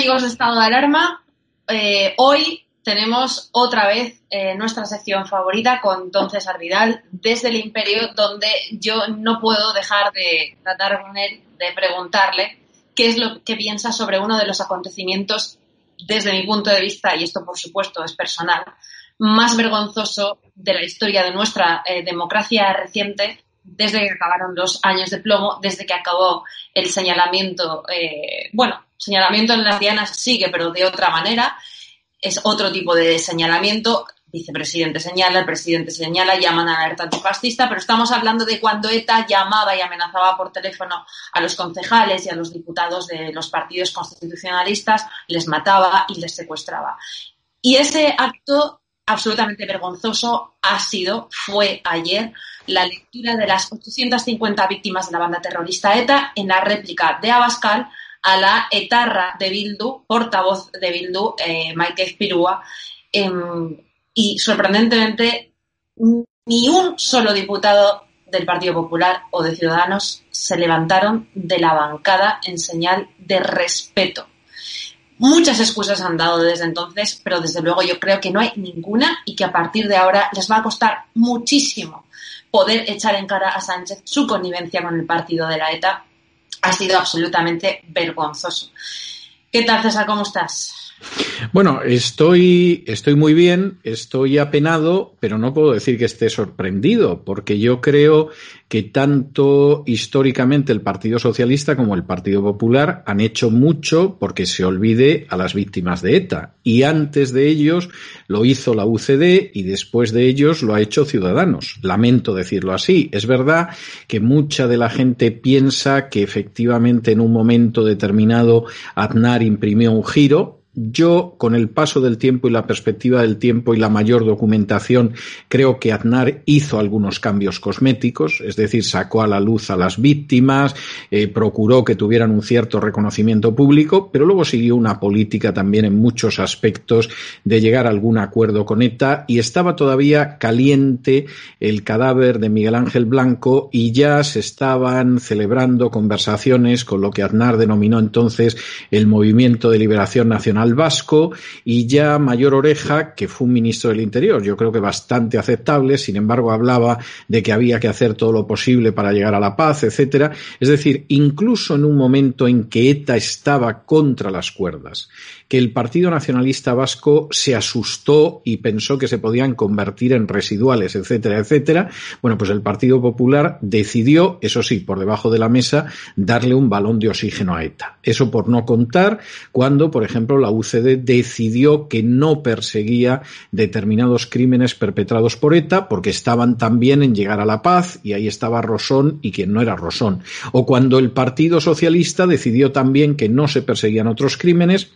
Amigos de Estado de Alarma. Eh, hoy tenemos otra vez eh, nuestra sección favorita con Don César Vidal desde el Imperio, donde yo no puedo dejar de tratar con él, de preguntarle qué es lo que piensa sobre uno de los acontecimientos, desde mi punto de vista, y esto por supuesto es personal, más vergonzoso de la historia de nuestra eh, democracia reciente, desde que acabaron los años de plomo, desde que acabó el señalamiento, bueno, señalamiento en las dianas sigue, pero de otra manera. Es otro tipo de señalamiento. Vicepresidente señala, el presidente señala, llaman a alerta antifascista, pero estamos hablando de cuando ETA llamaba y amenazaba por teléfono a los concejales y a los diputados de los partidos constitucionalistas, les mataba y les secuestraba. Y ese acto absolutamente vergonzoso ha sido, fue ayer, la lectura de las 850 víctimas de la banda terrorista ETA en la réplica de Abascal a la etarra de Bildu, portavoz de Bildu, eh, Maite Espirúa, em, y sorprendentemente ni un solo diputado del Partido Popular o de Ciudadanos se levantaron de la bancada en señal de respeto. Muchas excusas han dado desde entonces, pero desde luego yo creo que no hay ninguna y que a partir de ahora les va a costar muchísimo poder echar en cara a Sánchez su connivencia con el partido de la ETA ha sido absolutamente vergonzoso. ¿Qué tal, César? ¿Cómo estás? Bueno, estoy, estoy muy bien, estoy apenado, pero no puedo decir que esté sorprendido, porque yo creo que tanto históricamente el Partido Socialista como el Partido Popular han hecho mucho porque se olvide a las víctimas de ETA. Y antes de ellos lo hizo la UCD y después de ellos lo ha hecho Ciudadanos. Lamento decirlo así. Es verdad que mucha de la gente piensa que efectivamente en un momento determinado Aznar imprimió un giro, yo, con el paso del tiempo y la perspectiva del tiempo y la mayor documentación, creo que Aznar hizo algunos cambios cosméticos, es decir, sacó a la luz a las víctimas, eh, procuró que tuvieran un cierto reconocimiento público, pero luego siguió una política también en muchos aspectos de llegar a algún acuerdo con ETA y estaba todavía caliente el cadáver de Miguel Ángel Blanco y ya se estaban celebrando conversaciones con lo que Aznar denominó entonces el Movimiento de Liberación Nacional nacional vasco y ya Mayor Oreja, que fue un ministro del Interior, yo creo que bastante aceptable, sin embargo hablaba de que había que hacer todo lo posible para llegar a la paz, etcétera. Es decir, incluso en un momento en que ETA estaba contra las cuerdas que el Partido Nacionalista Vasco se asustó y pensó que se podían convertir en residuales, etcétera, etcétera. Bueno, pues el Partido Popular decidió, eso sí, por debajo de la mesa, darle un balón de oxígeno a ETA. Eso por no contar cuando, por ejemplo, la UCD decidió que no perseguía determinados crímenes perpetrados por ETA porque estaban también en llegar a la paz y ahí estaba Rosón y quien no era Rosón. O cuando el Partido Socialista decidió también que no se perseguían otros crímenes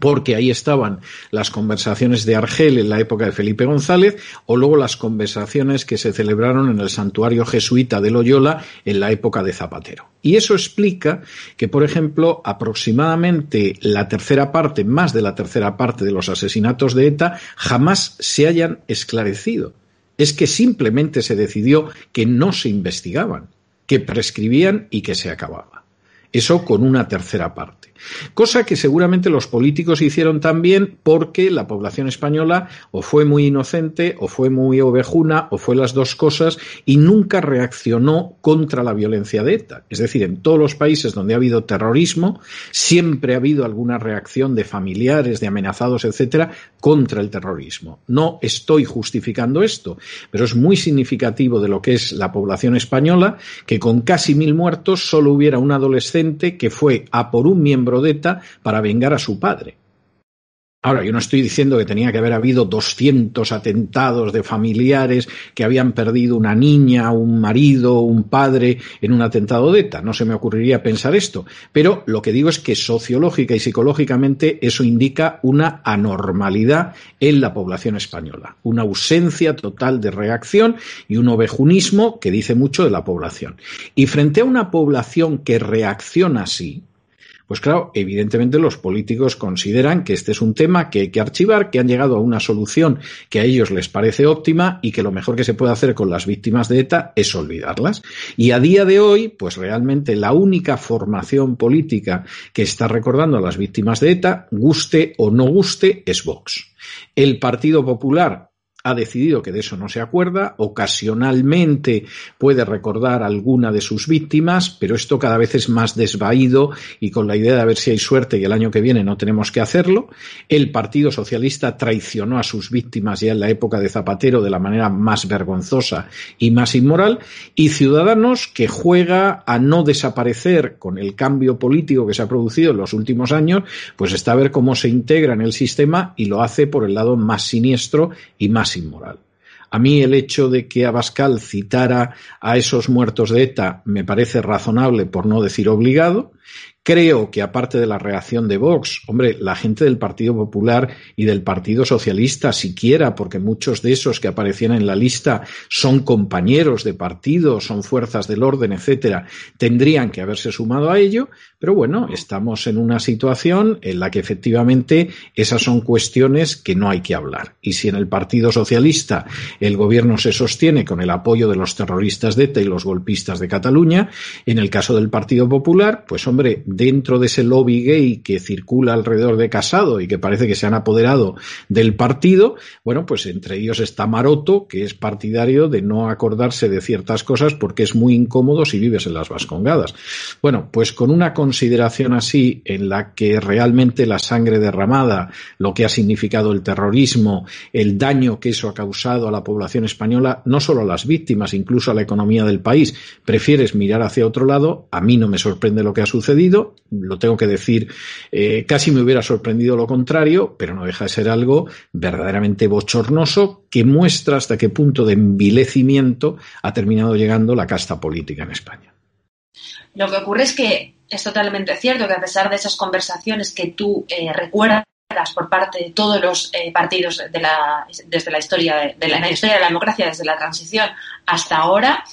porque ahí estaban las conversaciones de Argel en la época de Felipe González o luego las conversaciones que se celebraron en el santuario jesuita de Loyola en la época de Zapatero. Y eso explica que, por ejemplo, aproximadamente la tercera parte, más de la tercera parte de los asesinatos de ETA jamás se hayan esclarecido. Es que simplemente se decidió que no se investigaban, que prescribían y que se acababa. Eso con una tercera parte. Cosa que seguramente los políticos hicieron también porque la población española o fue muy inocente o fue muy ovejuna o fue las dos cosas y nunca reaccionó contra la violencia de ETA. Es decir, en todos los países donde ha habido terrorismo siempre ha habido alguna reacción de familiares, de amenazados, etcétera, contra el terrorismo. No estoy justificando esto, pero es muy significativo de lo que es la población española que con casi mil muertos solo hubiera un adolescente que fue a por un miembro para vengar a su padre. Ahora, yo no estoy diciendo que tenía que haber habido 200 atentados de familiares que habían perdido una niña, un marido, un padre en un atentado de ETA. No se me ocurriría pensar esto. Pero lo que digo es que sociológica y psicológicamente eso indica una anormalidad en la población española. Una ausencia total de reacción y un ovejunismo que dice mucho de la población. Y frente a una población que reacciona así, pues claro, evidentemente los políticos consideran que este es un tema que hay que archivar, que han llegado a una solución que a ellos les parece óptima y que lo mejor que se puede hacer con las víctimas de ETA es olvidarlas. Y a día de hoy, pues realmente la única formación política que está recordando a las víctimas de ETA, guste o no guste, es Vox. El Partido Popular ha decidido que de eso no se acuerda, ocasionalmente puede recordar alguna de sus víctimas, pero esto cada vez es más desvaído y con la idea de a ver si hay suerte y el año que viene no tenemos que hacerlo. El Partido Socialista traicionó a sus víctimas ya en la época de Zapatero de la manera más vergonzosa y más inmoral, y Ciudadanos que juega a no desaparecer con el cambio político que se ha producido en los últimos años, pues está a ver cómo se integra en el sistema y lo hace por el lado más siniestro y más inmoral. A mí el hecho de que Abascal citara a esos muertos de ETA me parece razonable, por no decir obligado, Creo que aparte de la reacción de Vox, hombre, la gente del Partido Popular y del Partido Socialista, siquiera, porque muchos de esos que aparecían en la lista son compañeros de partido, son fuerzas del orden, etcétera, tendrían que haberse sumado a ello, pero bueno, estamos en una situación en la que efectivamente esas son cuestiones que no hay que hablar. Y si en el Partido Socialista el gobierno se sostiene con el apoyo de los terroristas de ETA y los golpistas de Cataluña, en el caso del Partido Popular, pues hombre, dentro de ese lobby gay que circula alrededor de Casado y que parece que se han apoderado del partido, bueno, pues entre ellos está Maroto, que es partidario de no acordarse de ciertas cosas porque es muy incómodo si vives en las Vascongadas. Bueno, pues con una consideración así en la que realmente la sangre derramada, lo que ha significado el terrorismo, el daño que eso ha causado a la población española, no solo a las víctimas, incluso a la economía del país, prefieres mirar hacia otro lado, a mí no me sorprende lo que ha sucedido, lo tengo que decir, eh, casi me hubiera sorprendido lo contrario, pero no deja de ser algo verdaderamente bochornoso que muestra hasta qué punto de envilecimiento ha terminado llegando la casta política en España. Lo que ocurre es que es totalmente cierto que a pesar de esas conversaciones que tú eh, recuerdas por parte de todos los eh, partidos de la, desde la historia de, la historia de la democracia, desde la transición hasta ahora,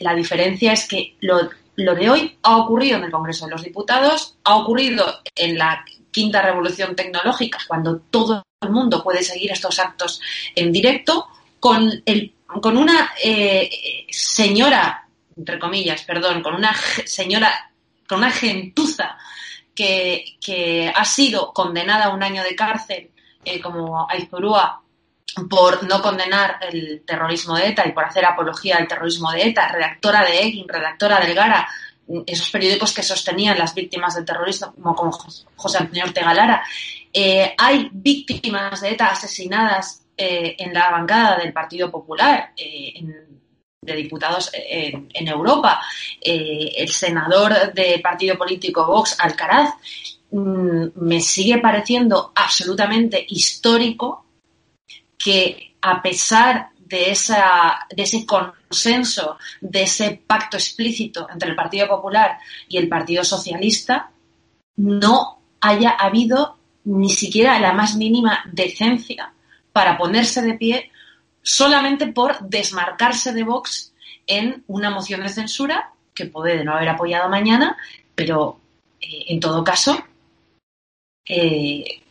la diferencia es que lo lo de hoy ha ocurrido en el Congreso de los Diputados, ha ocurrido en la quinta revolución tecnológica, cuando todo el mundo puede seguir estos actos en directo, con, el, con una eh, señora, entre comillas, perdón, con una señora, con una gentuza que, ha sido condenada a un año de cárcel eh, como Aizpurúa por no condenar el terrorismo de ETA y por hacer apología al terrorismo de ETA, redactora de Egin, redactora del Gara, esos periódicos que sostenían las víctimas del terrorismo, como, José Antonio Ortega Lara. Eh, hay víctimas de ETA asesinadas eh, en la bancada del Partido Popular, eh, de diputados en, en Europa. el senador del partido político Vox, Alcaraz, mm, me sigue pareciendo absolutamente histórico que a pesar de, esa, de ese consenso, de ese pacto explícito entre el Partido Popular y el Partido Socialista, no haya habido ni siquiera la más mínima decencia para ponerse de pie solamente por desmarcarse de Vox en una moción de censura que puede no haber apoyado mañana, pero eh, en todo caso eh,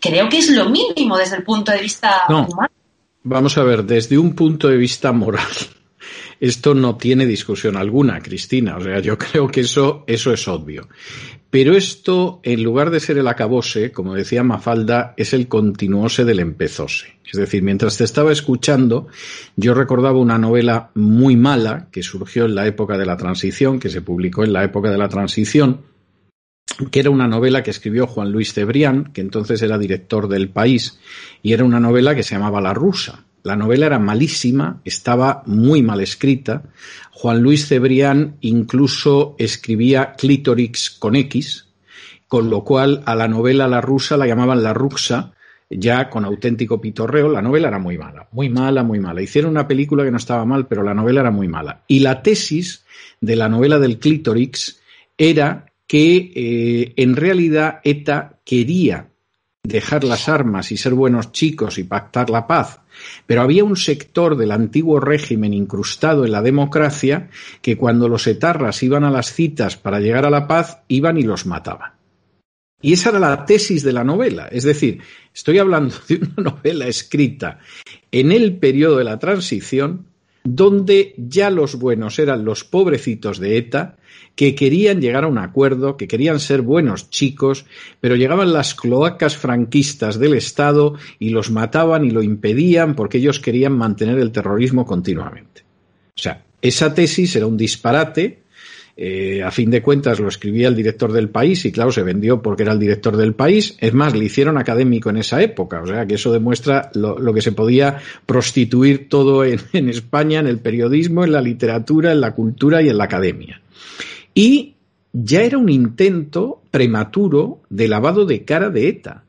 creo que es lo mínimo desde el punto de vista humano. Vamos a ver, desde un punto de vista moral, esto no tiene discusión alguna, Cristina. O sea, yo creo que eso, eso es obvio. Pero esto, en lugar de ser el acabose, como decía Mafalda, es el continuose del empezose. Es decir, mientras te estaba escuchando, yo recordaba una novela muy mala que surgió en la época de la transición, que se publicó en la época de la transición, que era una novela que escribió Juan Luis Cebrián, que entonces era director del país, y era una novela que se llamaba La rusa. La novela era malísima, estaba muy mal escrita. Juan Luis Cebrián incluso escribía Clitorix con X, con lo cual a la novela La rusa la llamaban La ruxa, ya con auténtico pitorreo. La novela era muy mala, muy mala, muy mala. Hicieron una película que no estaba mal, pero la novela era muy mala. Y la tesis de la novela del Clitorix era que eh, en realidad ETA quería dejar las armas y ser buenos chicos y pactar la paz, pero había un sector del antiguo régimen incrustado en la democracia que cuando los etarras iban a las citas para llegar a la paz, iban y los mataban. Y esa era la tesis de la novela. Es decir, estoy hablando de una novela escrita en el periodo de la transición, donde ya los buenos eran los pobrecitos de ETA que querían llegar a un acuerdo, que querían ser buenos chicos, pero llegaban las cloacas franquistas del Estado y los mataban y lo impedían porque ellos querían mantener el terrorismo continuamente. O sea, esa tesis era un disparate. Eh, a fin de cuentas lo escribía el director del país y claro, se vendió porque era el director del país. Es más, le hicieron académico en esa época. O sea, que eso demuestra lo, que se podía prostituir todo en España, en el periodismo, en la literatura, en la cultura y en la academia. Y ya era un intento prematuro de lavado de cara de ETA.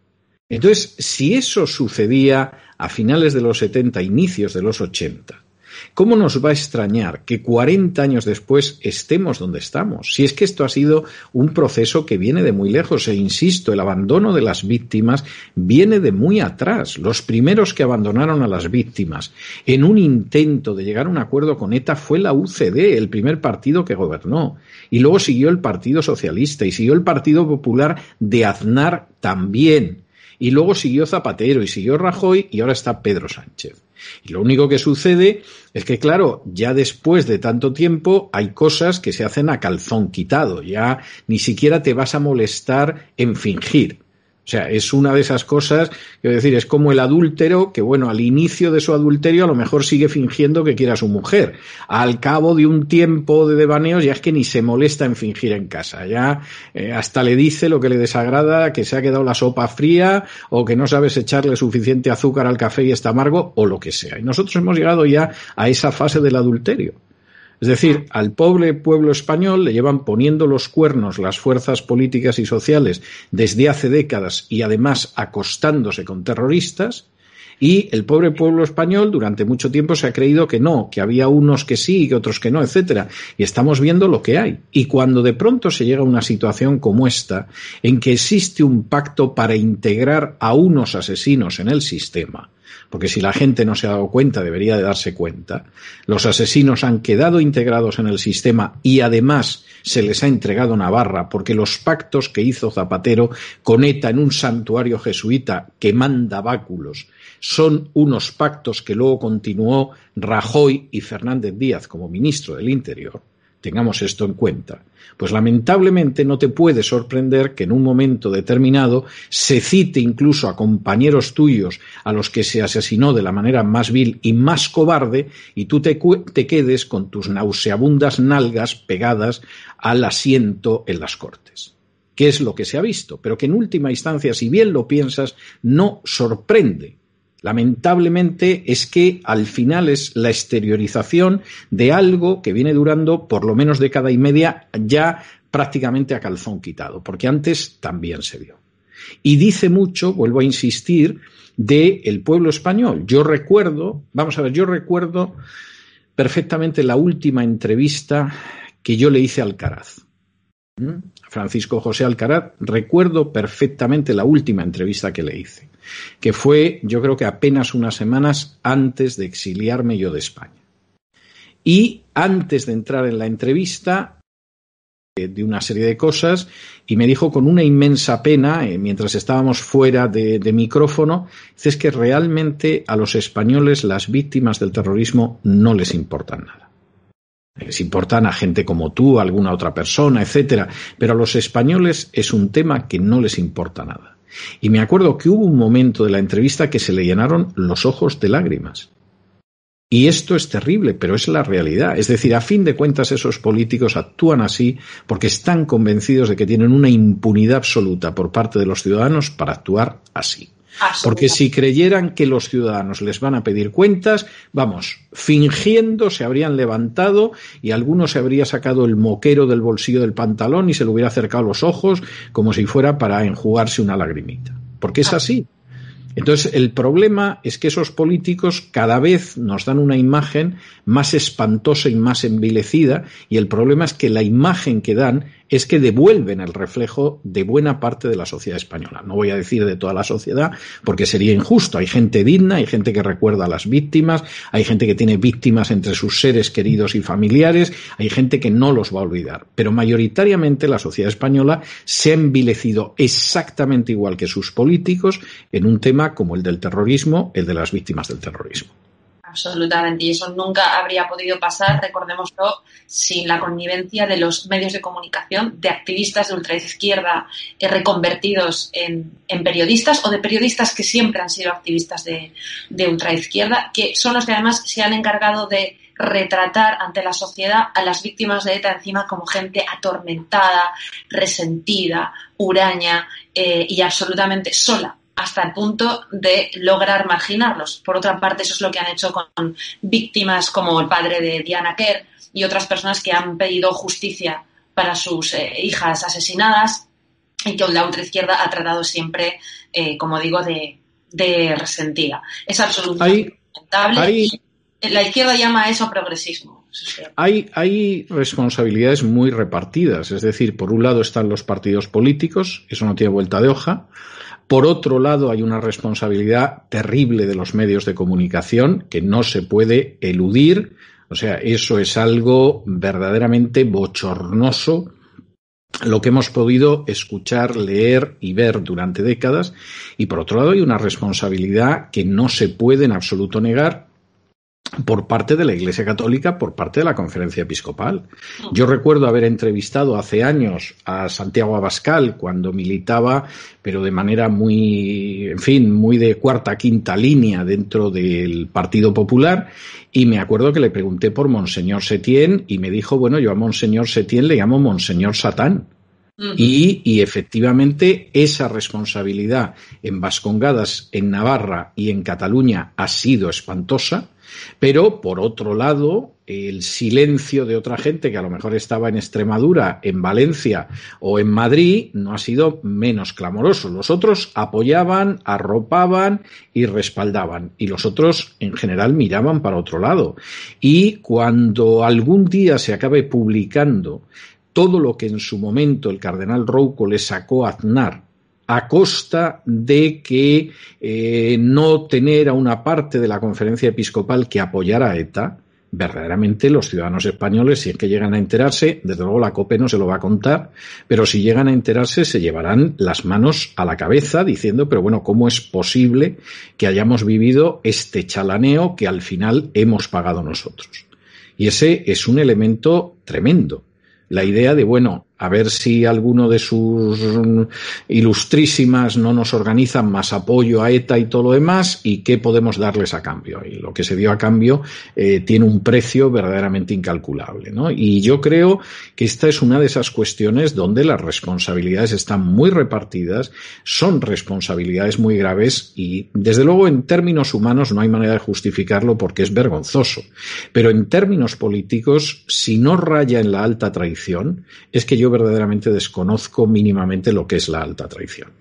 Entonces, si eso sucedía a finales de los 70, inicios de los 80, ¿Cómo nos va a extrañar que 40 años después estemos donde estamos? Si es que esto ha sido un proceso que viene de muy lejos, e insisto, el abandono de las víctimas viene de muy atrás. Los primeros que abandonaron a las víctimas en un intento de llegar a un acuerdo con ETA fue la UCD, el primer partido que gobernó. Y luego siguió el Partido Socialista y siguió el Partido Popular de Aznar también. Y luego siguió Zapatero y siguió Rajoy y ahora está Pedro Sánchez. Y lo único que sucede es que, claro, ya después de tanto tiempo hay cosas que se hacen a calzón quitado. Ya ni siquiera te vas a molestar en fingir. O sea, es una de esas cosas, quiero decir, es como el adúltero que, bueno, al inicio de su adulterio a lo mejor sigue fingiendo que quiere a su mujer. Al cabo de un tiempo de devaneos ya es que ni se molesta en fingir en casa. Ya eh, hasta le dice lo que le desagrada, que se ha quedado la sopa fría o que no sabes echarle suficiente azúcar al café y está amargo o lo que sea. Y nosotros hemos llegado ya a esa fase del adulterio. Es decir, al pobre pueblo español le llevan poniendo los cuernos las fuerzas políticas y sociales desde hace décadas y además acostándose con terroristas, y el pobre pueblo español durante mucho tiempo se ha creído que no, que había unos que sí y otros que no, etcétera. Y estamos viendo lo que hay. Y cuando de pronto se llega a una situación como esta, en que existe un pacto para integrar a unos asesinos en el sistema, porque si la gente no se ha dado cuenta, debería de darse cuenta, los asesinos han quedado integrados en el sistema y además se les ha entregado Navarra, porque los pactos que hizo Zapatero con ETA en un santuario jesuita que manda báculos son unos pactos que luego continuó Rajoy y Fernández Díaz como ministro del Interior. Tengamos esto en cuenta. Pues lamentablemente no te puede sorprender que en un momento determinado se cite incluso a compañeros tuyos a los que se asesinó de la manera más vil y más cobarde y tú te, quedes con tus nauseabundas nalgas pegadas al asiento en las Cortes que es lo que se ha visto, pero que en última instancia, si bien lo piensas, no sorprende, lamentablemente es que al final es la exteriorización de algo que viene durando por lo menos década y media ya prácticamente a calzón quitado, porque antes también se vio. Y dice mucho, vuelvo a insistir, del el pueblo español. Yo recuerdo, vamos a ver, yo recuerdo perfectamente la última entrevista que yo le hice a Alcaraz. ¿Mm? Francisco José Alcaraz, recuerdo perfectamente la última entrevista que le hice que fue yo creo que apenas unas semanas antes de exiliarme yo de España. Y antes de entrar en la entrevista, eh, de una serie de cosas y me dijo con una inmensa pena, eh, mientras estábamos fuera de, de micrófono, es que realmente a los españoles las víctimas del terrorismo no les importan nada. Les importan a gente como tú, a alguna otra persona, etcétera, pero a los españoles es un tema que no les importa nada. Y me acuerdo que hubo un momento de la entrevista que se le llenaron los ojos de lágrimas. Y esto es terrible, pero es la realidad. Es decir, a fin de cuentas esos políticos actúan así porque están convencidos de que tienen una impunidad absoluta por parte de los ciudadanos para actuar así. Porque si creyeran que los ciudadanos les van a pedir cuentas, vamos, fingiendo se habrían levantado y alguno se habría sacado el moquero del bolsillo del pantalón y se le hubiera acercado los ojos como si fuera para enjugarse una lagrimita. Porque es así. Entonces, el problema es que esos políticos cada vez nos dan una imagen más espantosa y más envilecida, y el problema es que la imagen que dan es que devuelven el reflejo de buena parte de la sociedad española. No voy a decir de toda la sociedad porque sería injusto. Hay gente digna, hay gente que recuerda a las víctimas, hay gente que tiene víctimas entre sus seres queridos y familiares, hay gente que no los va a olvidar. Pero mayoritariamente la sociedad española se ha envilecido exactamente igual que sus políticos en un tema como el del terrorismo, el de las víctimas del terrorismo. Absolutamente, y eso nunca habría podido pasar, recordémoslo, sin la connivencia de los medios de comunicación, de activistas de ultraizquierda eh, reconvertidos en, periodistas o de periodistas que siempre han sido activistas de, de ultraizquierda, que son los que además se han encargado de retratar ante la sociedad a las víctimas de ETA encima como gente atormentada, resentida, huraña eh, y absolutamente sola hasta el punto de lograr marginarlos. Por otra parte, eso es lo que han hecho con víctimas como el padre de Diana Kerr y otras personas que han pedido justicia para sus eh, hijas asesinadas y que la ultraizquierda ha tratado siempre, eh, como digo, de, resentida. Es absolutamente lamentable. la izquierda llama a eso progresismo. Hay, hay responsabilidades muy repartidas, es decir, por un lado están los partidos políticos, eso no tiene vuelta de hoja, por otro lado, hay una responsabilidad terrible de los medios de comunicación que no se puede eludir. O sea, eso es algo verdaderamente bochornoso lo que hemos podido escuchar, leer y ver durante décadas. Y por otro lado, hay una responsabilidad que no se puede en absoluto negar por parte de la Iglesia Católica, por parte de la Conferencia Episcopal. Yo recuerdo haber entrevistado hace años a Santiago Abascal cuando militaba, pero de manera muy, en fin, muy de cuarta, quinta línea dentro del Partido Popular, y me acuerdo que le pregunté por Monseñor Setién y me dijo, bueno, yo a Monseñor Setién le llamo Monseñor Satán. Y, y, efectivamente esa responsabilidad en Vascongadas, en Navarra y en Cataluña ha sido espantosa pero, por otro lado, el silencio de otra gente que a lo mejor estaba en Extremadura, en Valencia o en Madrid no ha sido menos clamoroso. Los otros apoyaban, arropaban y respaldaban. Y los otros, en general, miraban para otro lado. Y cuando algún día se acabe publicando todo lo que en su momento el cardenal Rouco le sacó a Aznar a costa de que eh, no tener a una parte de la conferencia episcopal que apoyara a ETA, verdaderamente los ciudadanos españoles, si es que llegan a enterarse, desde luego la COPE no se lo va a contar, pero si llegan a enterarse se llevarán las manos a la cabeza diciendo, pero bueno, ¿cómo es posible que hayamos vivido este chalaneo que al final hemos pagado nosotros? Y ese es un elemento tremendo. La idea de, bueno, a ver si alguno de sus ilustrísimas no nos organizan más apoyo a ETA y todo lo demás y qué podemos darles a cambio. Y lo que se dio a cambio eh, tiene un precio verdaderamente incalculable. ¿no? Y yo creo que esta es una de esas cuestiones donde las responsabilidades están muy repartidas, son responsabilidades muy graves y desde luego en términos humanos no hay manera de justificarlo porque es vergonzoso. Pero en términos políticos, si no raya en la alta traición, es que yo verdaderamente desconozco mínimamente lo que es la alta traición.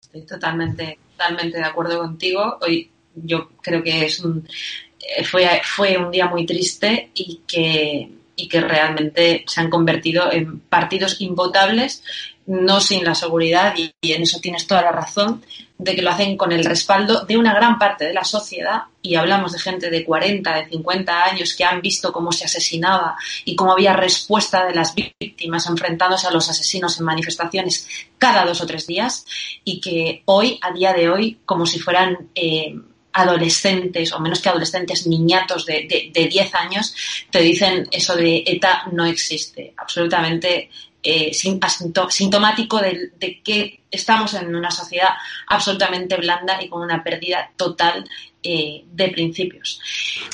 Estoy totalmente, totalmente de acuerdo contigo. Hoy yo creo que es eh, fue, fue un día muy triste y que, y que realmente se han convertido en partidos invotables, no sin la seguridad, y en eso tienes toda la razón, de que lo hacen con el respaldo de una gran parte de la sociedad y hablamos de gente de 40, de 50 años que han visto cómo se asesinaba y cómo había respuesta de las víctimas enfrentándose a los asesinos en manifestaciones cada dos o tres días y que hoy, a día de hoy, como si fueran eh, adolescentes o menos que adolescentes, niñatos de, de, de 10 años, te dicen eso de ETA no existe. Absolutamente eh, sintomático de, de, que estamos en una sociedad absolutamente blanda y con una pérdida total eh, de principios.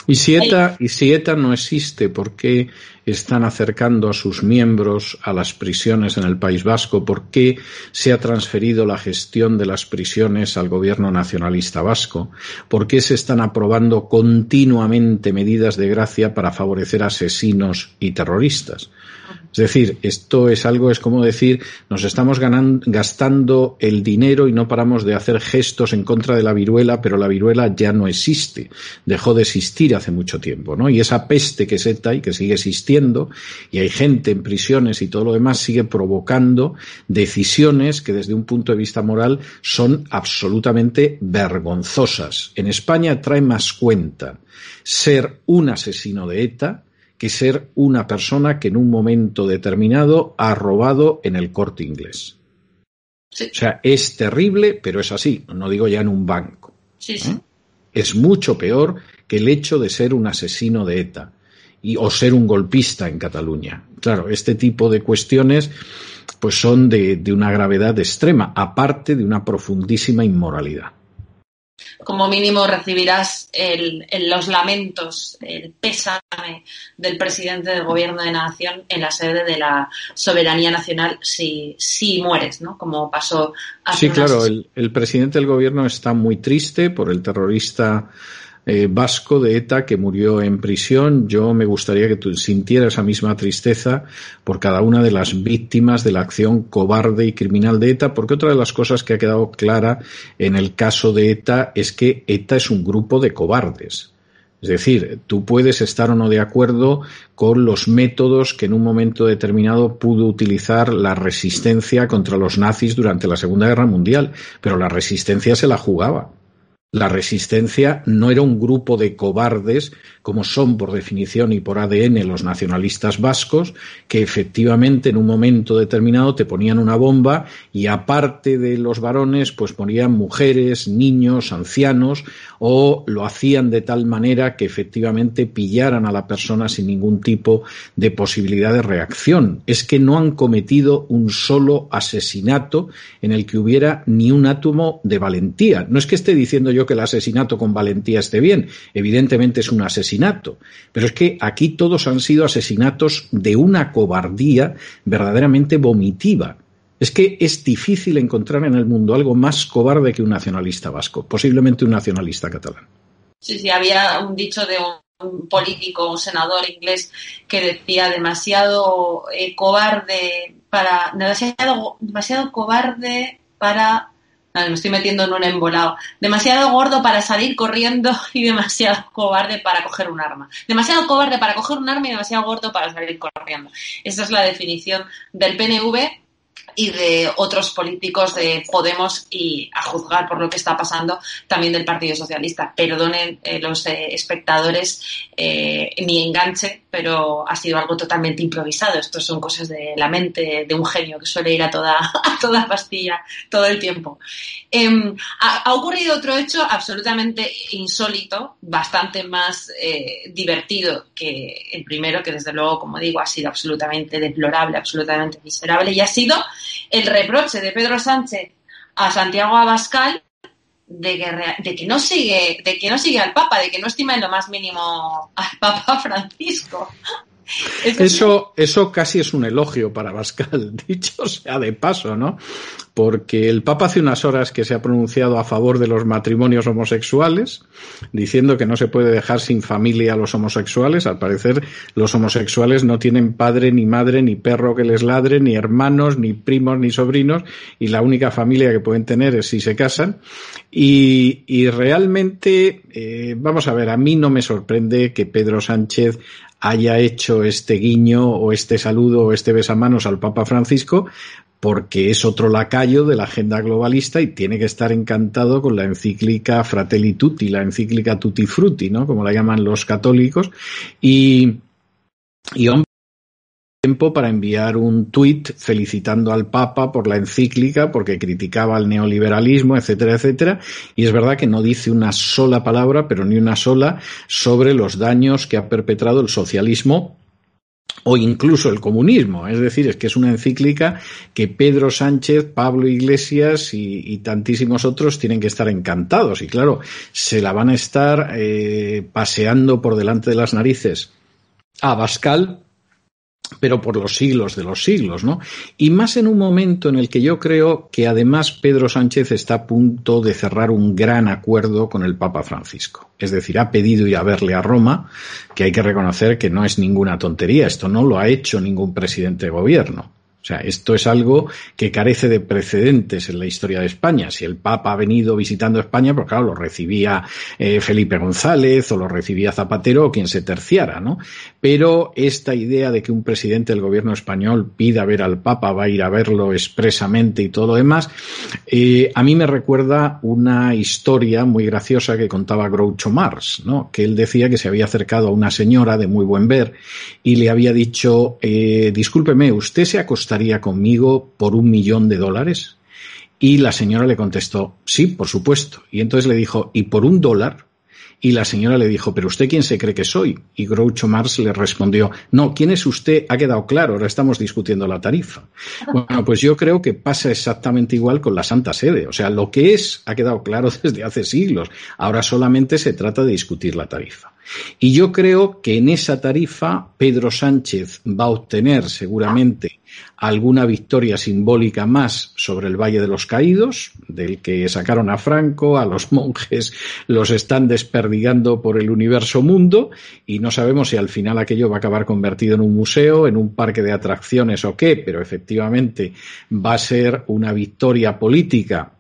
Y si, ETA, y si ETA no existe, ¿por qué están acercando a sus miembros a las prisiones en el País Vasco? ¿Por qué se ha transferido la gestión de las prisiones al gobierno nacionalista vasco? ¿Por qué se están aprobando continuamente medidas de gracia para favorecer asesinos y terroristas? Es decir, esto es algo, es como decir, nos estamos gastando el dinero y no paramos de hacer gestos en contra de la viruela, pero la viruela ya no existe, dejó de existir hace mucho tiempo, ¿no? Y esa peste que ETA y que sigue existiendo, y hay gente en prisiones y todo lo demás, sigue provocando decisiones que desde un punto de vista moral son absolutamente vergonzosas. En España trae más cuenta ser un asesino de ETA que ser una persona que en un momento determinado ha robado en el corte inglés. Sí. O sea, es terrible, pero es así. No digo ya en un banco. Sí, sí. ¿Eh? Es mucho peor que el hecho de ser un asesino de ETA y, o ser un golpista en Cataluña. Claro, este tipo de cuestiones pues son de, de una gravedad extrema, aparte de una profundísima inmoralidad como mínimo recibirás el, el, los lamentos, el pésame del presidente del gobierno de la nación en la sede de la soberanía nacional si, si mueres, ¿no? Como pasó hace Sí, claro, el, el, presidente del gobierno está muy triste por el terrorista eh, vasco de ETA que murió en prisión. Yo me gustaría que tú sintieras esa misma tristeza por cada una de las víctimas de la acción cobarde y criminal de ETA, porque otra de las cosas que ha quedado clara en el caso de ETA es que ETA es un grupo de cobardes. Es decir, tú puedes estar o no de acuerdo con los métodos que en un momento determinado pudo utilizar la resistencia contra los nazis durante la Segunda Guerra Mundial, pero la resistencia se la jugaba. La resistencia no era un grupo de cobardes, como son por definición y por ADN los nacionalistas vascos, que efectivamente en un momento determinado te ponían una bomba y aparte de los varones, pues ponían mujeres, niños, ancianos, o lo hacían de tal manera que efectivamente pillaran a la persona sin ningún tipo de posibilidad de reacción. Es que no han cometido un solo asesinato en el que hubiera ni un átomo de valentía. No es que esté diciendo yo que el asesinato con valentía esté bien. Evidentemente es un asesinato. Pero es que aquí todos han sido asesinatos de una cobardía verdaderamente vomitiva. Es que es difícil encontrar en el mundo algo más cobarde que un nacionalista vasco, posiblemente un nacionalista catalán. Sí, sí, había un dicho de un político, un senador inglés que decía demasiado eh, cobarde para demasiado demasiado cobarde para me estoy metiendo en un embolado. Demasiado gordo para salir corriendo y demasiado cobarde para coger un arma. Demasiado cobarde para coger un arma y demasiado gordo para salir corriendo. Esa es la definición del PNV y de otros políticos de Podemos y a juzgar por lo que está pasando también del Partido Socialista. Perdonen eh, los eh, espectadores eh, mi enganche, pero ha sido algo totalmente improvisado. Esto son cosas de la mente de un genio que suele ir a toda, a toda pastilla todo el tiempo. Em, ha, ocurrido otro hecho absolutamente insólito, bastante más divertido que el primero, que desde luego, como digo, ha sido absolutamente deplorable, absolutamente miserable, y ha sido el reproche de Pedro Sánchez a Santiago Abascal de que, de que no sigue de que no sigue al Papa, de que no estima en lo más mínimo al Papa Francisco. Eso, eso casi es un elogio para Abascal, dicho sea de paso, ¿no? porque el Papa hace unas horas que se ha pronunciado a favor de los matrimonios homosexuales, diciendo que no se puede dejar sin familia a los homosexuales. Al parecer, los homosexuales no tienen padre, ni madre, ni perro que les ladre, ni hermanos, ni primos, ni sobrinos, y la única familia que pueden tener es si se casan. Y, realmente, eh, vamos a ver, a mí no me sorprende que Pedro Sánchez haya hecho este guiño o este saludo o este besamanos al Papa Francisco, porque es otro lacayo de la agenda globalista y tiene que estar encantado con la encíclica Fratelli Tutti, la encíclica Tutti Frutti, ¿no? Como la llaman los católicos. Y, y hombre, tiempo para enviar un tuit felicitando al Papa por la encíclica, porque criticaba el neoliberalismo, etcétera, etcétera. Y es verdad que no dice una sola palabra, pero ni una sola, sobre los daños que ha perpetrado el socialismo o incluso el comunismo. Es decir, es que es una encíclica que Pedro Sánchez, Pablo Iglesias y, tantísimos otros tienen que estar encantados. Y claro, se la van a estar eh, paseando por delante de las narices a Bascal pero por los siglos de los siglos, ¿no? Y más en un momento en el que yo creo que además Pedro Sánchez está a punto de cerrar un gran acuerdo con el Papa Francisco. Es decir, ha pedido ir a verle a Roma, que hay que reconocer que no es ninguna tontería, esto no lo ha hecho ningún presidente de gobierno. O sea, esto es algo que carece de precedentes en la historia de España. Si el Papa ha venido visitando España, pues claro, lo recibía eh, Felipe González o lo recibía Zapatero o quien se terciara, ¿no? Pero esta idea de que un presidente del gobierno español pida ver al Papa, va a ir a verlo expresamente y todo lo demás, eh, a mí me recuerda una historia muy graciosa que contaba Groucho Marx, ¿no? Que él decía que se había acercado a una señora de muy buen ver y le había dicho, eh, discúlpeme, ¿usted se acostaría conmigo por un millón de dólares? Y la señora le contestó, sí, por supuesto. Y entonces le dijo, ¿y por un dólar? Y la señora le dijo, ¿pero usted quién se cree que soy? Y Groucho Marx le respondió, no, ¿quién es usted? Ha quedado claro, ahora estamos discutiendo la tarifa. Bueno, pues yo creo que pasa exactamente igual con la Santa Sede. O sea, lo que es ha quedado claro desde hace siglos. Ahora solamente se trata de discutir la tarifa. Y yo creo que en esa tarifa Pedro Sánchez va a obtener seguramente alguna victoria simbólica más sobre el Valle de los Caídos, del que sacaron a Franco, a los monjes los están desperdigando por el universo mundo y no sabemos si al final aquello va a acabar convertido en un museo, en un parque de atracciones o qué, pero efectivamente va a ser una victoria política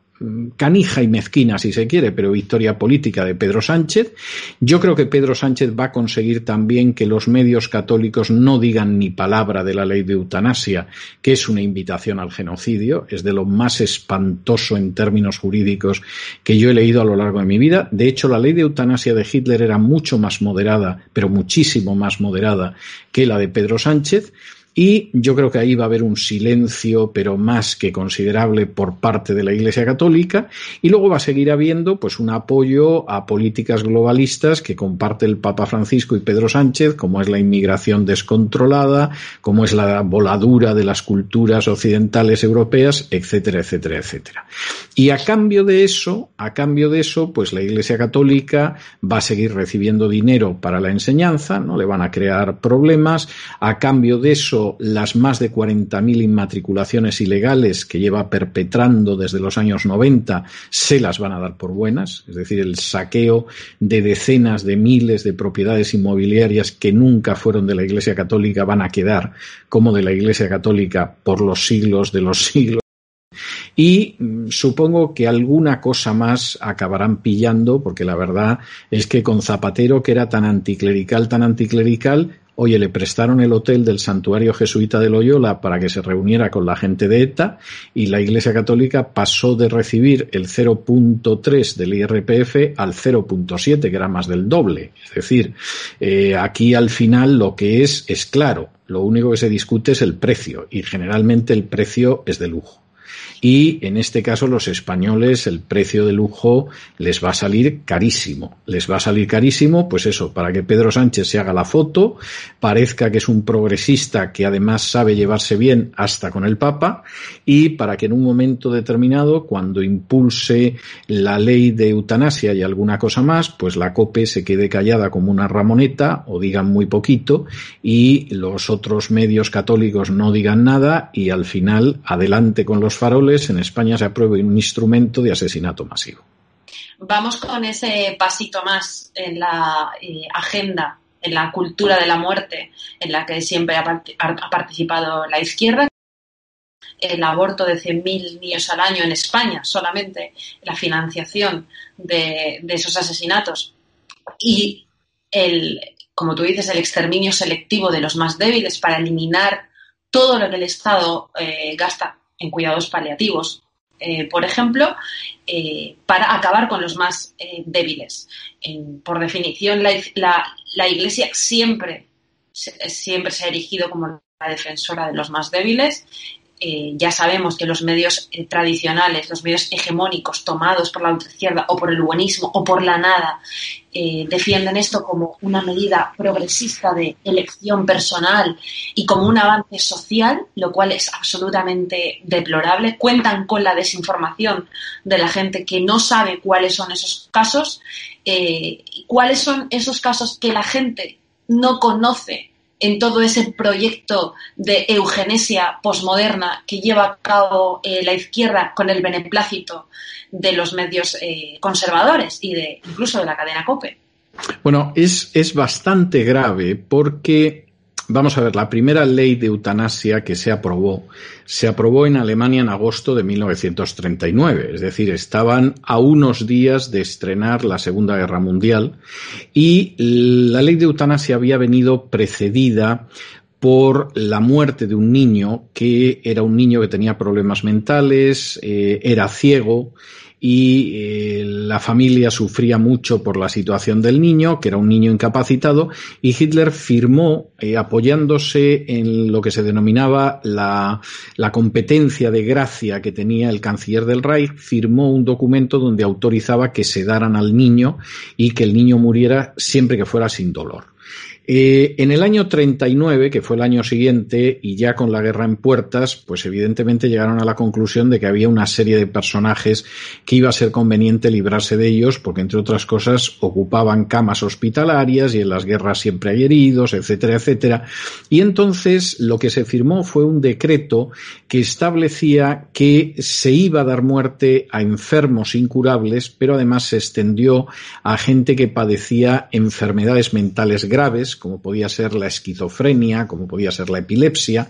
canija y mezquina, si se quiere, pero victoria política de Pedro Sánchez. Yo creo que Pedro Sánchez va a conseguir también que los medios católicos no digan ni palabra de la ley de eutanasia, que es una invitación al genocidio, es de lo más espantoso en términos jurídicos que yo he leído a lo largo de mi vida. De hecho, la ley de eutanasia de Hitler era mucho más moderada, pero muchísimo más moderada que la de Pedro Sánchez. Y yo creo que ahí va a haber un silencio, pero más que considerable por parte de la Iglesia Católica. Y luego va a seguir habiendo pues un apoyo a políticas globalistas que comparte el Papa Francisco y Pedro Sánchez, como es la inmigración descontrolada, como es la voladura de las culturas occidentales europeas, etcétera, etcétera, etcétera. Y a cambio de eso, a cambio de eso, pues la Iglesia Católica va a seguir recibiendo dinero para la enseñanza, no le van a crear problemas. A cambio de eso, las más de 40.000 inmatriculaciones ilegales que lleva perpetrando desde los años 90 se las van a dar por buenas, es decir, el saqueo de decenas de miles de propiedades inmobiliarias que nunca fueron de la Iglesia Católica van a quedar como de la Iglesia Católica por los siglos de los siglos. Y mm, supongo que alguna cosa más acabarán pillando, porque la verdad es que con Zapatero, que era tan anticlerical, tan anticlerical, oye, le prestaron el hotel del santuario jesuita de Loyola para que se reuniera con la gente de ETA y la Iglesia Católica pasó de recibir el 0.3 del IRPF al 0.7, que era más del doble. Es decir, eh, aquí al final lo que es es claro, lo único que se discute es el precio y generalmente el precio es de lujo y en este caso los españoles el precio de lujo les va a salir carísimo. Les va a salir carísimo, pues eso, para que Pedro Sánchez se haga la foto, parezca que es un progresista que además sabe llevarse bien hasta con el Papa y para que en un momento determinado, cuando impulse la ley de eutanasia y alguna cosa más, pues la COPE se quede callada como una ramoneta o digan muy poquito y los otros medios católicos no digan nada y al final adelante con los faroles en España se apruebe un instrumento de asesinato masivo. Vamos con ese pasito más en la eh, agenda, en la cultura de la muerte, en la que siempre ha, participado la izquierda. El aborto de 100.000 niños al año en España, solamente la financiación de, esos asesinatos y el, como tú dices, el exterminio selectivo de los más débiles para eliminar todo lo que el Estado eh, gasta en cuidados paliativos, eh, por ejemplo, eh, para acabar con los más eh, débiles. por definición, la, Iglesia siempre, siempre se ha erigido como la defensora de los más débiles eh, ya sabemos que los medios eh, tradicionales, los medios hegemónicos tomados por la izquierda o por el buenismo o por la nada, eh, defienden esto como una medida progresista de elección personal y como un avance social, lo cual es absolutamente deplorable. Cuentan con la desinformación de la gente que no sabe cuáles son esos casos, cuáles son esos casos que la gente no conoce en todo ese proyecto de eugenesia posmoderna que lleva a cabo eh, la izquierda con el beneplácito de los medios eh, conservadores y de incluso de la cadena COPE. Bueno, es, es bastante grave porque Vamos a ver, la primera ley de eutanasia que se aprobó se aprobó en Alemania en agosto de 1939, es decir, estaban a unos días de estrenar la Segunda Guerra Mundial y la ley de eutanasia había venido precedida por la muerte de un niño que era un niño que tenía problemas mentales, eh, era ciego y eh, la familia sufría mucho por la situación del niño, que era un niño incapacitado, y Hitler firmó, eh, apoyándose en lo que se denominaba la, la competencia de gracia que tenía el canciller del Reich, firmó un documento donde autorizaba que se daran al niño y que el niño muriera siempre que fuera sin dolor. Eh, en el año 39, que fue el año siguiente, y ya con la guerra en puertas, pues evidentemente llegaron a la conclusión de que había una serie de personajes que iba a ser conveniente librarse de ellos, porque entre otras cosas ocupaban camas hospitalarias y en las guerras siempre hay heridos, etcétera, etcétera. Y entonces lo que se firmó fue un decreto que establecía que se iba a dar muerte a enfermos incurables, pero además se extendió a gente que padecía enfermedades mentales graves, como podía ser la esquizofrenia, como podía ser la epilepsia,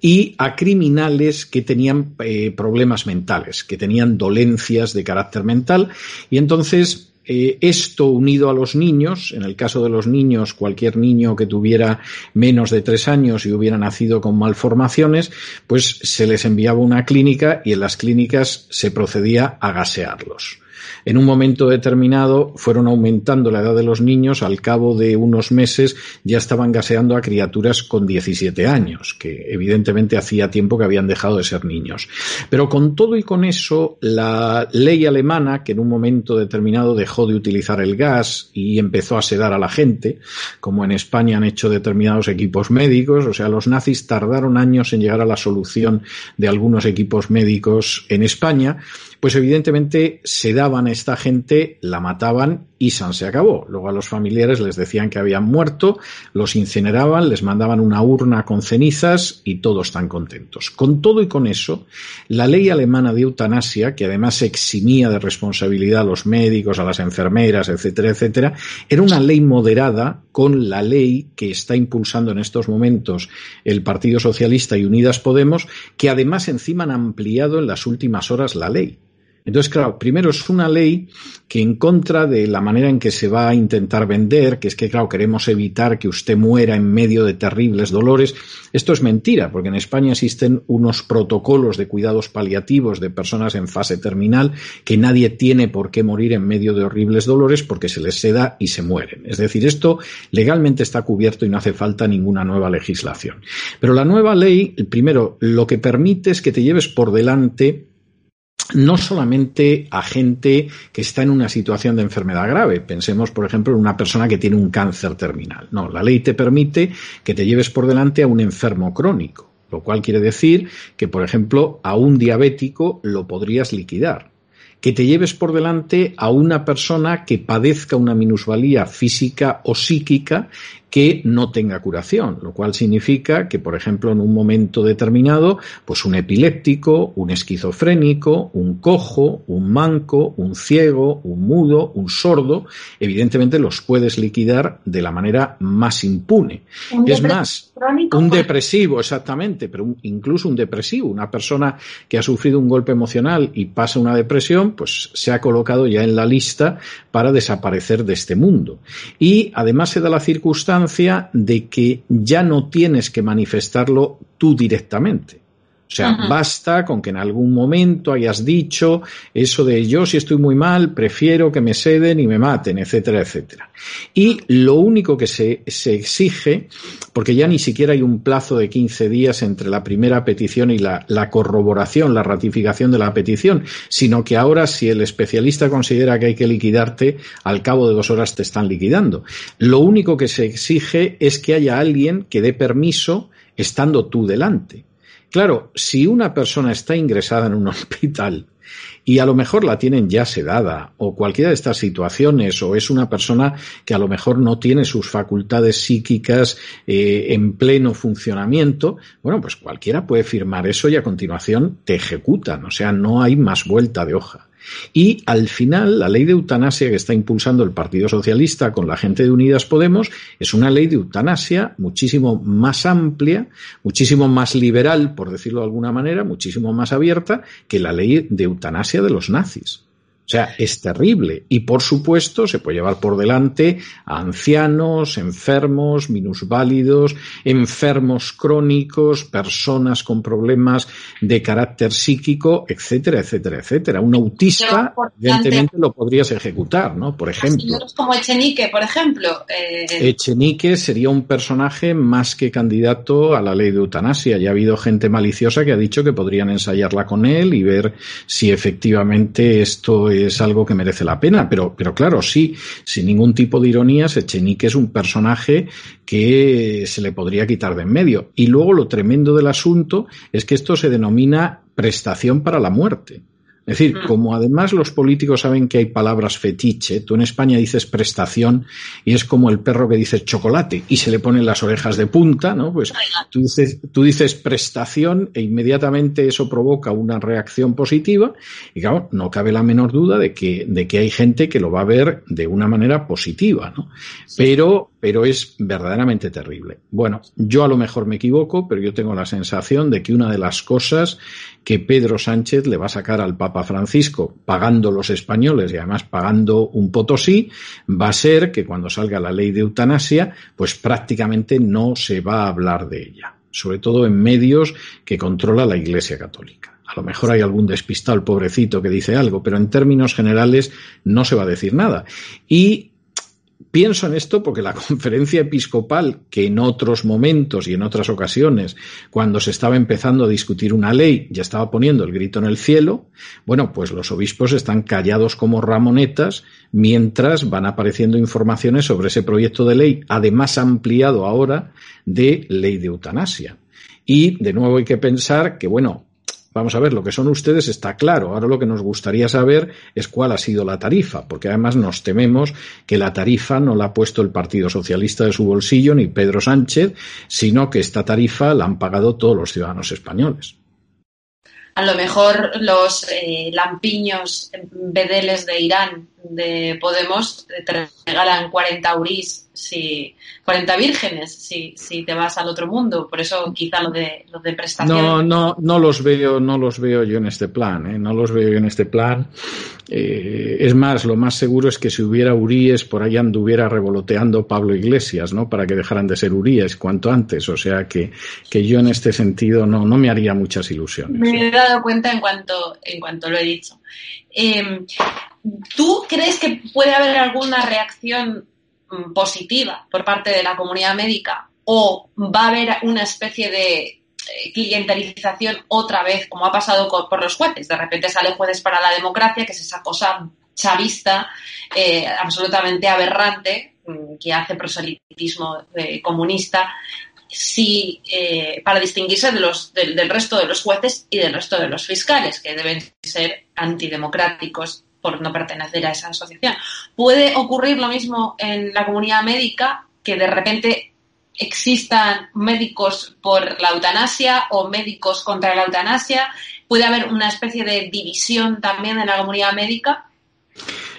y a criminales que tenían eh, problemas mentales, que tenían dolencias de carácter mental. Y entonces eh, esto unido a los niños, en el caso de los niños, cualquier niño que tuviera menos de tres años y hubiera nacido con malformaciones, pues se les enviaba a una clínica y en las clínicas se procedía a gasearlos. En un momento determinado fueron aumentando la edad de los niños, al cabo de unos meses ya estaban gaseando a criaturas con 17 años, que evidentemente hacía tiempo que habían dejado de ser niños. Pero con todo y con eso, la ley alemana, que en un momento determinado dejó de utilizar el gas y empezó a sedar a la gente, como en España han hecho determinados equipos médicos, o sea, los nazis tardaron años en llegar a la solución de algunos equipos médicos en España, pues evidentemente sedaban a esta gente, la mataban y San se acabó. Luego a los familiares les decían que habían muerto, los incineraban, les mandaban una urna con cenizas y todos están contentos. Con todo y con eso, la ley alemana de eutanasia, que además eximía de responsabilidad a los médicos, a las enfermeras, etcétera, etcétera, era una ley moderada con la ley que está impulsando en estos momentos el Partido Socialista y Unidas Podemos, que además encima han ampliado en las últimas horas la ley. Entonces, claro, primero es una ley que en contra de la manera en que se va a intentar vender, que es que, claro, queremos evitar que usted muera en medio de terribles dolores. Esto es mentira, porque en España existen unos protocolos de cuidados paliativos de personas en fase terminal que nadie tiene por qué morir en medio de horribles dolores porque se les seda y se mueren. Es decir, esto legalmente está cubierto y no hace falta ninguna nueva legislación. Pero la nueva ley, primero, lo que permite es que te lleves por delante no solamente a gente que está en una situación de enfermedad grave. Pensemos, por ejemplo, en una persona que tiene un cáncer terminal. No, la ley te permite que te lleves por delante a un enfermo crónico, lo cual quiere decir que, por ejemplo, a un diabético lo podrías liquidar que te lleves por delante a una persona que padezca una minusvalía física o psíquica que no tenga curación, lo cual significa que, por ejemplo, en un momento determinado, pues un epiléptico, un esquizofrénico, un cojo, un manco, un ciego, un mudo, un sordo, evidentemente los puedes liquidar de la manera más impune. es más, un depresivo, exactamente, pero incluso un depresivo, una persona que ha sufrido un golpe emocional y pasa una depresión, pues se ha colocado ya en la lista para desaparecer de este mundo. Y además se da la circunstancia de que ya no tienes que manifestarlo tú directamente. O sea, basta con que en algún momento hayas dicho eso de yo si estoy muy mal, prefiero que me ceden y me maten, etcétera, etcétera. Y lo único que se, se exige, porque ya ni siquiera hay un plazo de 15 días entre la primera petición y la, la corroboración, la ratificación de la petición, sino que ahora si el especialista considera que hay que liquidarte, al cabo de dos horas te están liquidando. Lo único que se exige es que haya alguien que dé permiso estando tú delante. Claro, si una persona está ingresada en un hospital y a lo mejor la tienen ya sedada o cualquiera de estas situaciones o es una persona que a lo mejor no tiene sus facultades psíquicas eh, en pleno funcionamiento, bueno, pues cualquiera puede firmar eso y a continuación te ejecutan, o sea, no hay más vuelta de hoja. Y al final, la ley de eutanasia que está impulsando el Partido Socialista con la gente de Unidas Podemos es una ley de eutanasia muchísimo más amplia, muchísimo más liberal, por decirlo de alguna manera, muchísimo más abierta que la ley de eutanasia de los nazis. O sea, es terrible. Y por supuesto, se puede llevar por delante a ancianos, enfermos, minusválidos, enfermos crónicos, personas con problemas de carácter psíquico, etcétera, etcétera, etcétera. Un autista, evidentemente, lo podrías ejecutar, ¿no? Por ejemplo. Como Echenique, por ejemplo. Eh... Echenique sería un personaje más que candidato a la ley de eutanasia. Ya ha habido gente maliciosa que ha dicho que podrían ensayarla con él y ver si efectivamente esto es algo que merece la pena, pero, pero claro, sí, sin ningún tipo de ironía, Echenique es un personaje que se le podría quitar de en medio. Y luego lo tremendo del asunto es que esto se denomina prestación para la muerte. Es decir, mm. como además los políticos saben que hay palabras fetiche, tú en España dices prestación y es como el perro que dice chocolate y se le ponen las orejas de punta, ¿no? Pues tú dices, tú dices prestación e inmediatamente eso provoca una reacción positiva y claro, no cabe la menor duda de que, de que hay gente que lo va a ver de una manera positiva, ¿no? Pero, pero es verdaderamente terrible. Bueno, yo a lo mejor me equivoco, pero yo tengo la sensación de que una de las cosas que Pedro Sánchez le va a sacar al Papa Francisco pagando los españoles y además pagando un potosí, va a ser que cuando salga la ley de eutanasia, pues prácticamente no se va a hablar de ella, sobre todo en medios que controla la Iglesia Católica. A lo mejor hay algún despistado, pobrecito, que dice algo, pero en términos generales no se va a decir nada. Y Pienso en esto porque la conferencia episcopal, que en otros momentos y en otras ocasiones, cuando se estaba empezando a discutir una ley, ya estaba poniendo el grito en el cielo, bueno, pues los obispos están callados como ramonetas mientras van apareciendo informaciones sobre ese proyecto de ley, además ampliado ahora de ley de eutanasia. Y de nuevo hay que pensar que, bueno, Vamos a ver, lo que son ustedes está claro. Ahora lo que nos gustaría saber es cuál ha sido la tarifa, porque además nos tememos que la tarifa no la ha puesto el Partido Socialista de su bolsillo ni Pedro Sánchez, sino que esta tarifa la han pagado todos los ciudadanos españoles. A lo mejor los eh, lampiños bedeles de Irán de Podemos te regalan 40 uris, si, 40 vírgenes si, si te vas al otro mundo. Por eso quizá lo de, lo de prestación. No, no, no los veo, no los veo yo en este plan, ¿eh? no los veo yo en este plan. Eh, es más, lo más seguro es que si hubiera uríes, por ahí anduviera revoloteando Pablo Iglesias, ¿no? Para que dejaran de ser uríes cuanto antes. O sea que, que yo en este sentido no, no me haría muchas ilusiones. Me he dado cuenta en cuanto, en cuanto lo he dicho. Eh, ¿Tú crees que puede haber alguna reacción mm, positiva por parte de la comunidad médica o va a haber una especie de eh, clientelización otra vez, como ha pasado por los jueces? De repente salen jueces para la democracia, que es esa cosa chavista, eh, absolutamente aberrante, mm, que hace proselitismo eh, comunista, si, para distinguirse del resto de los jueces y del resto de los fiscales, que deben ser antidemocráticos por no pertenecer a esa asociación. Puede ocurrir lo mismo en la comunidad médica, que de repente existan médicos por la eutanasia o médicos contra la eutanasia. Puede haber una especie de división también en la comunidad médica.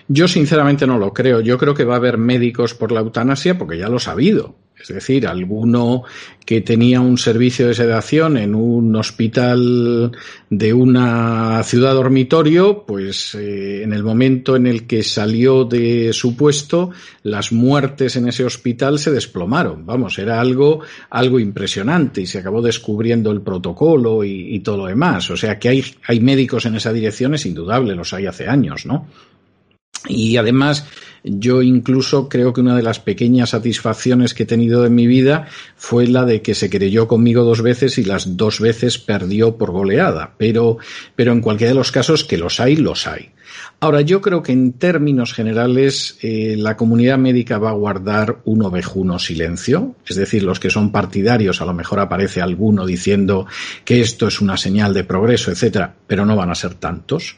Yo sinceramente no lo creo. Yo creo que va a haber médicos por la eutanasia porque ya lo ha habido. Es decir, alguno que tenía un servicio de sedación en un hospital de una ciudad dormitorio, pues eh, en el momento en el que salió de su puesto, las muertes en ese hospital se desplomaron. Vamos, era algo, algo impresionante y se acabó descubriendo el protocolo y, y todo lo demás. O sea que hay, hay médicos en esa dirección, es indudable, los hay hace años, ¿no? Y además, yo incluso creo que una de las pequeñas satisfacciones que he tenido en mi vida fue la de que se creyó conmigo dos veces y las dos veces perdió por goleada. Pero, pero en cualquiera de los casos que los hay, los hay. Ahora, yo creo que en términos generales eh, la comunidad médica va a guardar un ovejuno silencio, es decir, los que son partidarios, a lo mejor aparece alguno diciendo que esto es una señal de progreso, etcétera, pero no van a ser tantos.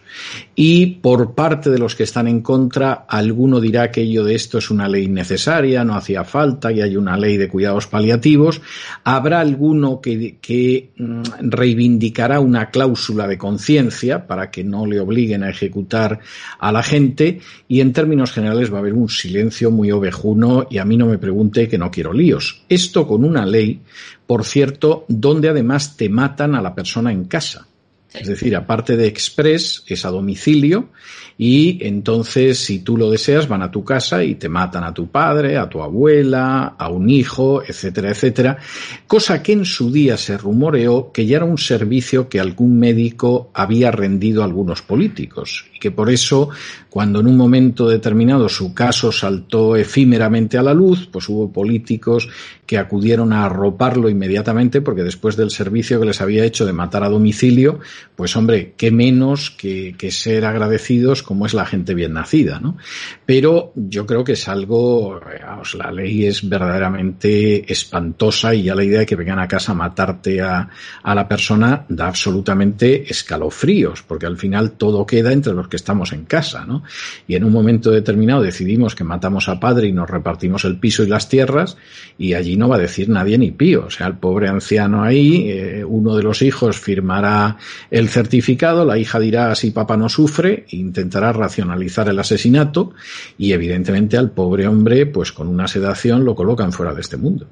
Y por parte de los que están en contra, alguno dirá que ello de esto es una ley necesaria, no hacía falta y hay una ley de cuidados paliativos. Habrá alguno que, que mm, reivindicará una cláusula de conciencia para que no le obliguen a ejecutar a la gente y en términos generales va a haber un silencio muy ovejuno y a mí no me pregunte que no quiero líos. Esto con una ley, por cierto, donde además te matan a la persona en casa. Es decir, aparte de express, es a domicilio y entonces si tú lo deseas van a tu casa y te matan a tu padre, a tu abuela, a un hijo, etcétera, etcétera. Cosa que en su día se rumoreó que ya era un servicio que algún médico había rendido a algunos políticos y que por eso cuando en un momento determinado su caso saltó efímeramente a la luz, pues hubo políticos que acudieron a arroparlo inmediatamente porque después del servicio que les había hecho de matar a domicilio, pues hombre, qué menos que, que ser agradecidos como es la gente bien nacida, ¿no? Pero yo creo que es algo, vamos, la ley es verdaderamente espantosa y ya la idea de que vengan a casa a matarte a, a la persona da absolutamente escalofríos, porque al final todo queda entre los que estamos en casa, ¿no? Y en un momento determinado decidimos que matamos a padre y nos repartimos el piso y las tierras y allí no va a decir nadie ni pío. O sea, el pobre anciano ahí, eh, uno de los hijos firmará el certificado, la hija dirá si papá no sufre, e intentará racionalizar el asesinato y evidentemente al pobre hombre, pues con una sedación lo colocan fuera de este mundo.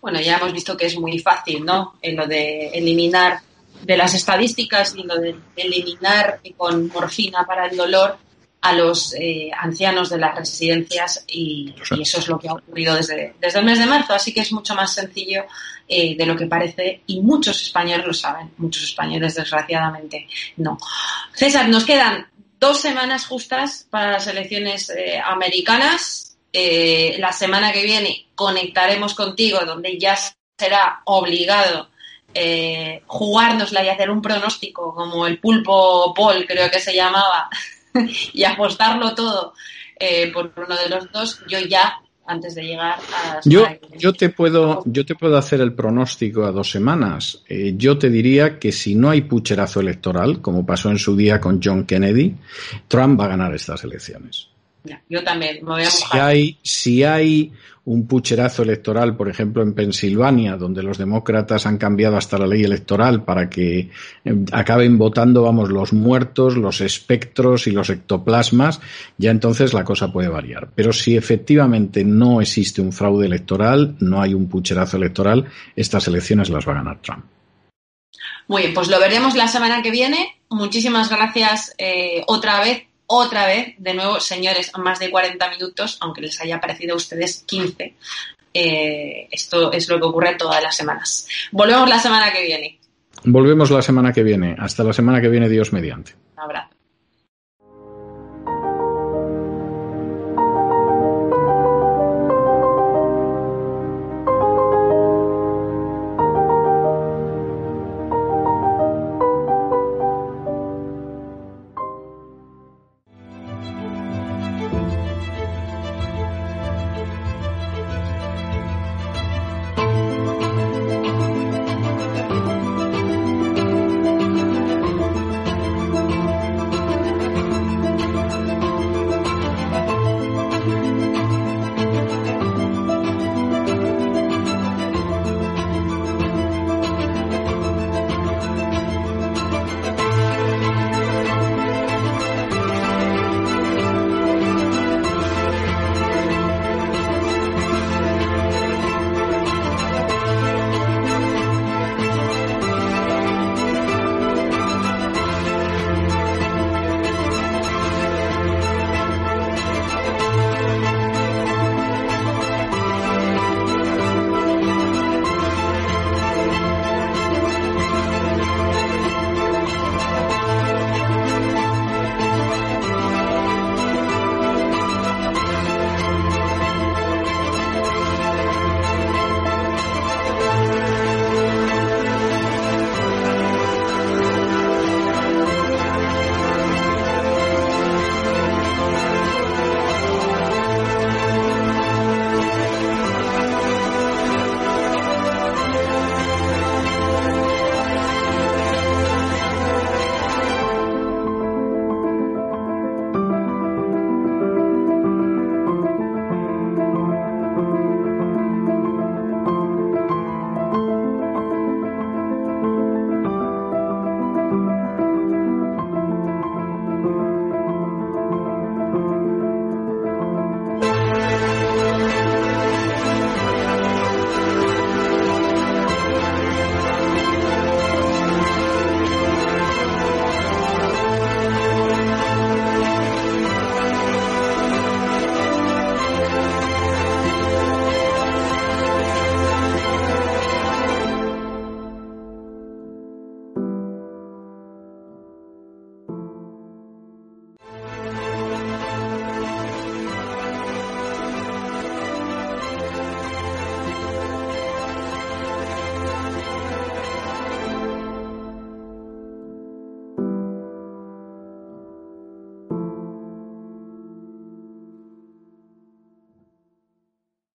Bueno, ya hemos visto que es muy fácil, ¿no? En lo de eliminar de las estadísticas y lo de eliminar con morfina para el dolor a los eh, ancianos de las residencias y, eso es lo que ha ocurrido desde, desde el mes de marzo. Así que es mucho más sencillo eh, de lo que parece y muchos españoles lo saben, muchos españoles desgraciadamente no. César, nos quedan dos semanas justas para las elecciones eh, americanas. Eh, la semana que viene conectaremos contigo donde ya será obligado eh, jugárnosla y hacer un pronóstico como el pulpo Paul creo que se llamaba y apostarlo todo eh, por uno de los dos, yo ya antes de llegar a yo yo te puedo yo te puedo hacer el pronóstico a dos semanas. Eh, yo te diría que si no hay pucherazo electoral como pasó en su día con John Kennedy Trump va a ganar estas elecciones yo también me voy a Si hay, si hay un pucherazo electoral, por ejemplo, en Pensilvania, donde los demócratas han cambiado hasta la ley electoral para que em, acaben votando, vamos, los muertos, los espectros y los ectoplasmas, ya entonces la cosa puede variar. Pero si efectivamente no existe un fraude electoral, no hay un pucherazo electoral, estas elecciones las va a ganar Trump. Muy bien, pues lo veremos la semana que viene. Muchísimas gracias eh, otra vez otra vez, de nuevo, señores, más de 40 minutos, aunque les haya parecido a ustedes 15. Eh, esto es lo que ocurre todas las semanas. Volvemos la semana que viene. Volvemos la semana que viene. Hasta la semana que viene, Dios mediante. Un abrazo.